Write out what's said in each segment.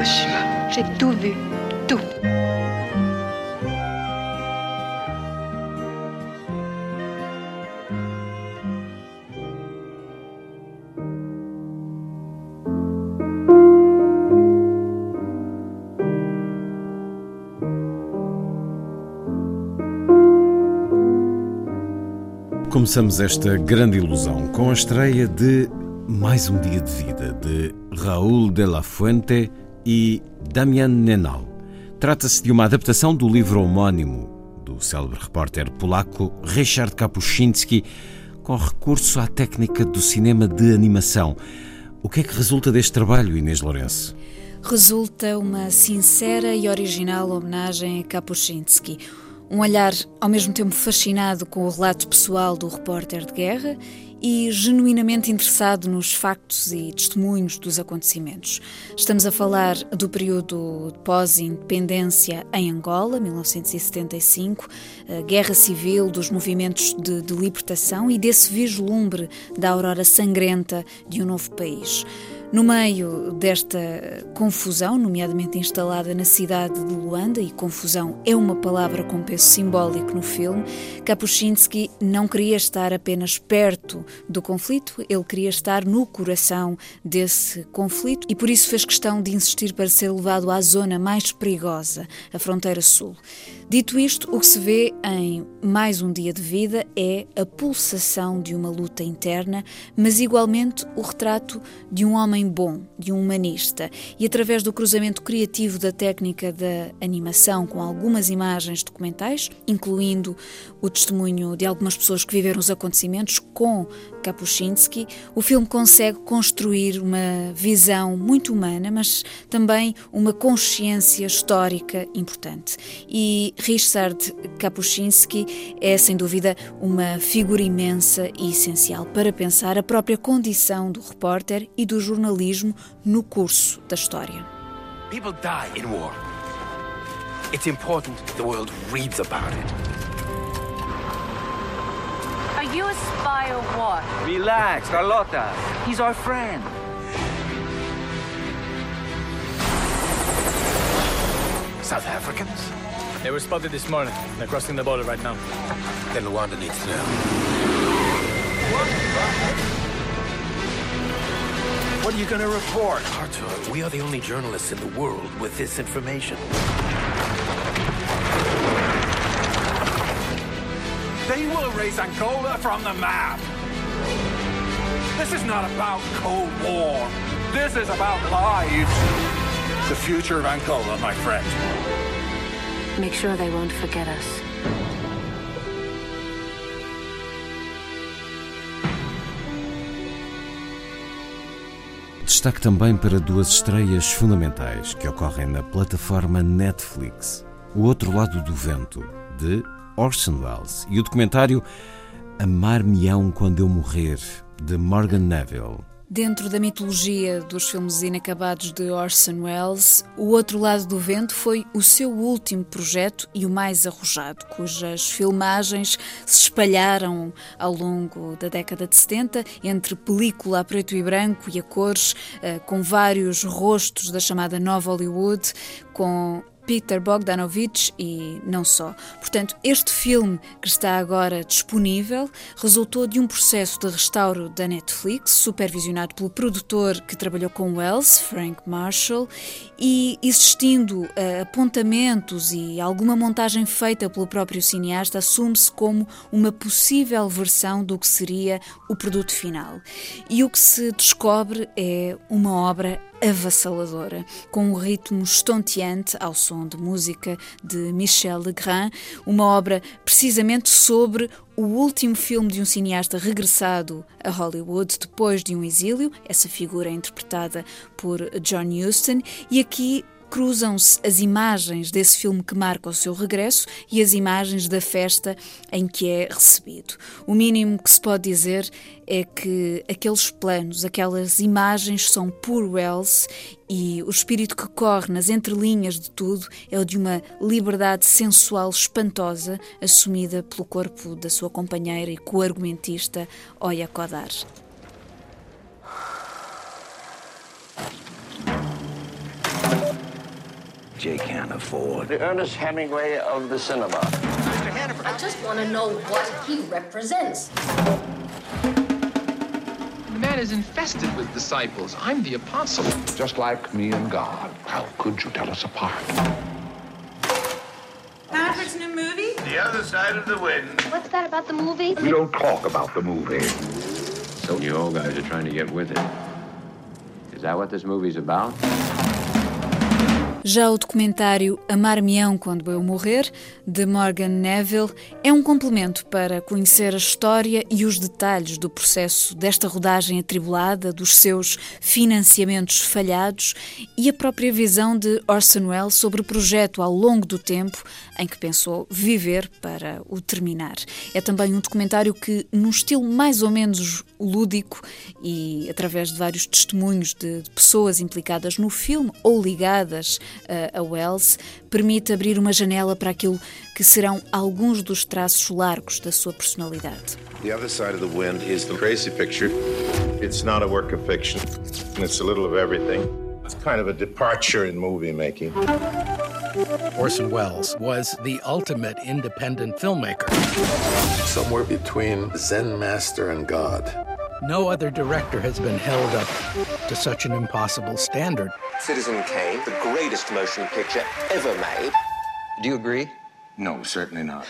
Hiroshima. J'ai tout vu, tout. Começamos esta grande ilusão com a estreia de Mais um Dia de Vida, de Raul de la Fuente e Damian Nenal. Trata-se de uma adaptação do livro homónimo do célebre repórter polaco Richard Kapuscinski, com recurso à técnica do cinema de animação. O que é que resulta deste trabalho, Inês Lourenço? Resulta uma sincera e original homenagem a Kapuscinski. Um olhar ao mesmo tempo fascinado com o relato pessoal do repórter de guerra e genuinamente interessado nos factos e testemunhos dos acontecimentos. Estamos a falar do período pós-independência em Angola, 1975, a guerra civil, dos movimentos de, de libertação e desse vislumbre da aurora sangrenta de um novo país. No meio desta confusão, nomeadamente instalada na cidade de Luanda, e confusão é uma palavra com peso simbólico no filme, Kapuscinski não queria estar apenas perto do conflito, ele queria estar no coração desse conflito e por isso fez questão de insistir para ser levado à zona mais perigosa, a fronteira sul. Dito isto, o que se vê em mais um dia de vida é a pulsação de uma luta interna, mas igualmente o retrato de um homem bom, de um humanista. E através do cruzamento criativo da técnica da animação com algumas imagens documentais, incluindo o testemunho de algumas pessoas que viveram os acontecimentos com Kapuscinski, o filme consegue construir uma visão muito humana, mas também uma consciência histórica importante. E Richard Kapuscinski é, sem dúvida, uma figura imensa e essencial para pensar a própria condição do repórter e do jornalismo no curso da história. People die in war. It's important the world reads about it. Are you a spy or what? Relax, Carlota. He's our friend. South Africans? They were spotted this morning. They're crossing the border right now. Then Luanda needs to know. What are you gonna report? Arthur, we are the only journalists in the world with this information. They will erase Angola from the map. This is not about Cold War. This is about lives. The future of Angola, my friend. Make sure they won't forget us. Destaque também para duas estreias fundamentais que ocorrem na plataforma Netflix: O Outro Lado do Vento, de Orson Welles, e o documentário Amar-me-ão Quando Eu Morrer, de Morgan Neville. Dentro da mitologia dos filmes inacabados de Orson Welles, O Outro Lado do Vento foi o seu último projeto e o mais arrojado, cujas filmagens se espalharam ao longo da década de 70 entre película a preto e branco e a cores, eh, com vários rostos da chamada Nova Hollywood, com Peter Bogdanovich e não só. Portanto, este filme que está agora disponível resultou de um processo de restauro da Netflix, supervisionado pelo produtor que trabalhou com Wells, Frank Marshall, e existindo uh, apontamentos e alguma montagem feita pelo próprio cineasta, assume-se como uma possível versão do que seria o produto final. E o que se descobre é uma obra avassaladora, com um ritmo estonteante ao som de música de Michel Legrand, uma obra precisamente sobre o último filme de um cineasta regressado a Hollywood depois de um exílio, essa figura é interpretada por John Huston, e aqui cruzam-se as imagens desse filme que marca o seu regresso e as imagens da festa em que é recebido. O mínimo que se pode dizer é que aqueles planos, aquelas imagens são puro Wells e o espírito que corre nas entrelinhas de tudo é o de uma liberdade sensual espantosa assumida pelo corpo da sua companheira e co-argumentista Oya Kodar. Jay can't afford. The Ernest Hemingway of the cinema. Mr. Hannaford. I just want to know what he represents. The man is infested with disciples. I'm the apostle. Just like me and God. How could you tell us apart? Hannaford's new movie? The Other Side of the Wind. What's that about the movie? We don't talk about the movie. So you old guys are trying to get with it. Is that what this movie's about? Já o documentário Amar-me-ão quando eu morrer, de Morgan Neville, é um complemento para conhecer a história e os detalhes do processo desta rodagem atribulada, dos seus financiamentos falhados e a própria visão de Orson Welles sobre o projeto ao longo do tempo em que pensou viver para o terminar. É também um documentário que, num estilo mais ou menos lúdico e através de vários testemunhos de, pessoas implicadas no filme ou ligadas a Wells, permite abrir uma janela para aquilo que serão alguns dos traços largos da sua personalidade. The Other Side of the Wind is the crazy picture. It's not a work of fiction. It's a little of everything. It's kind of a departure in movie making. Orson Welles was the ultimate independent filmmaker. Somewhere between Zen master and God. No other director has been held up to such an impossible standard. Citizen Kane, the greatest motion picture ever made. Do you agree? No, certainly not.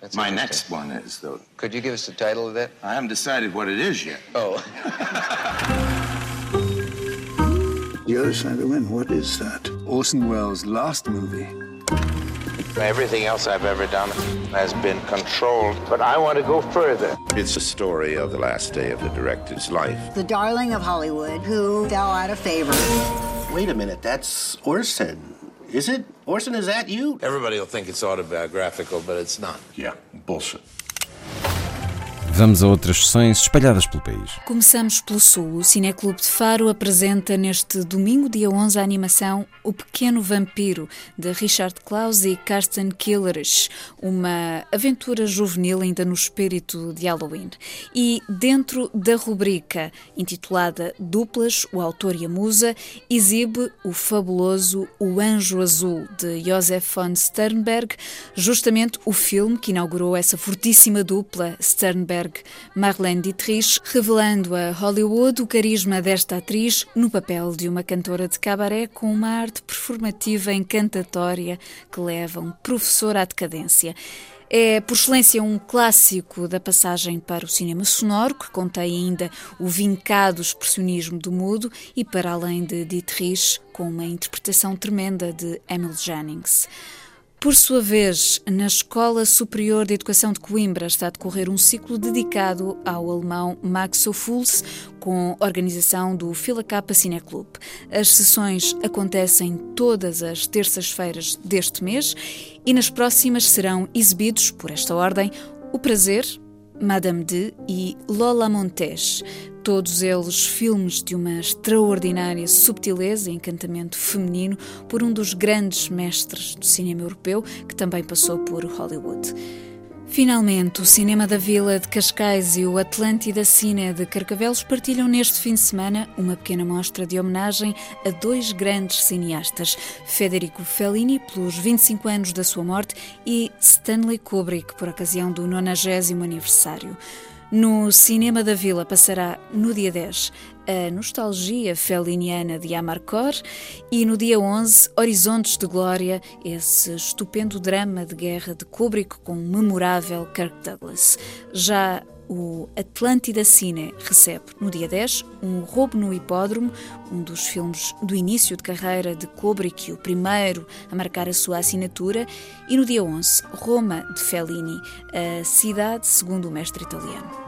That's My next one is, though. Could you give us the title of that? I haven't decided what it is yet. Oh. the Other Side of the Wind, what is that? Orson Welles' last movie. Everything else I've ever done has been controlled, but I want to go further. It's a story of the last day of the director's life. The darling of Hollywood who fell out of favor. Wait a minute, that's Orson. Is it? Orson, is that you? Everybody will think it's autobiographical, but it's not. Yeah, bullshit. Vamos a outras sessões espalhadas pelo país. Começamos pelo Sul. O Cineclube de Faro apresenta neste domingo, dia 11, a animação O Pequeno Vampiro, de Richard Klaus e Karsten Killerich, uma aventura juvenil ainda no espírito de Halloween. E dentro da rubrica intitulada Duplas, o autor e a musa, exibe o fabuloso O Anjo Azul, de Josef von Sternberg, justamente o filme que inaugurou essa fortíssima dupla Sternberg Marlene Dietrich, revelando a Hollywood o carisma desta atriz no papel de uma cantora de cabaré com uma arte performativa encantatória que leva um professor à decadência. É, por excelência, um clássico da passagem para o cinema sonoro, que contém ainda o vincado expressionismo do mudo e, para além de Dietrich, com uma interpretação tremenda de Emil Jennings. Por sua vez, na Escola Superior de Educação de Coimbra está a decorrer um ciclo dedicado ao alemão Max Ophuls, com organização do Fila Capa Cineclub. As sessões acontecem todas as terças-feiras deste mês e nas próximas serão exibidos, por esta ordem, O Prazer, Madame de e Lola Montes, todos eles filmes de uma extraordinária subtileza e encantamento feminino por um dos grandes mestres do cinema europeu que também passou por Hollywood. Finalmente, o Cinema da Vila de Cascais e o Atlântida Cine de Carcavelos partilham neste fim de semana uma pequena mostra de homenagem a dois grandes cineastas, Federico Fellini, pelos 25 anos da sua morte, e Stanley Kubrick, por ocasião do 90 aniversário. No Cinema da Vila passará no dia 10 a nostalgia feliniana de Amarcor e no dia 11 Horizontes de Glória, esse estupendo drama de guerra de Kubrick com o memorável Kirk Douglas. Já O Atlântida Cine recebe, no dia 10, um roubo no hipódromo, um dos filmes do início de carreira de Kubrick, o primeiro a marcar a sua assinatura, e no dia 11, Roma de Fellini, a cidade segundo o mestre italiano.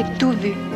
J'ai tout vu.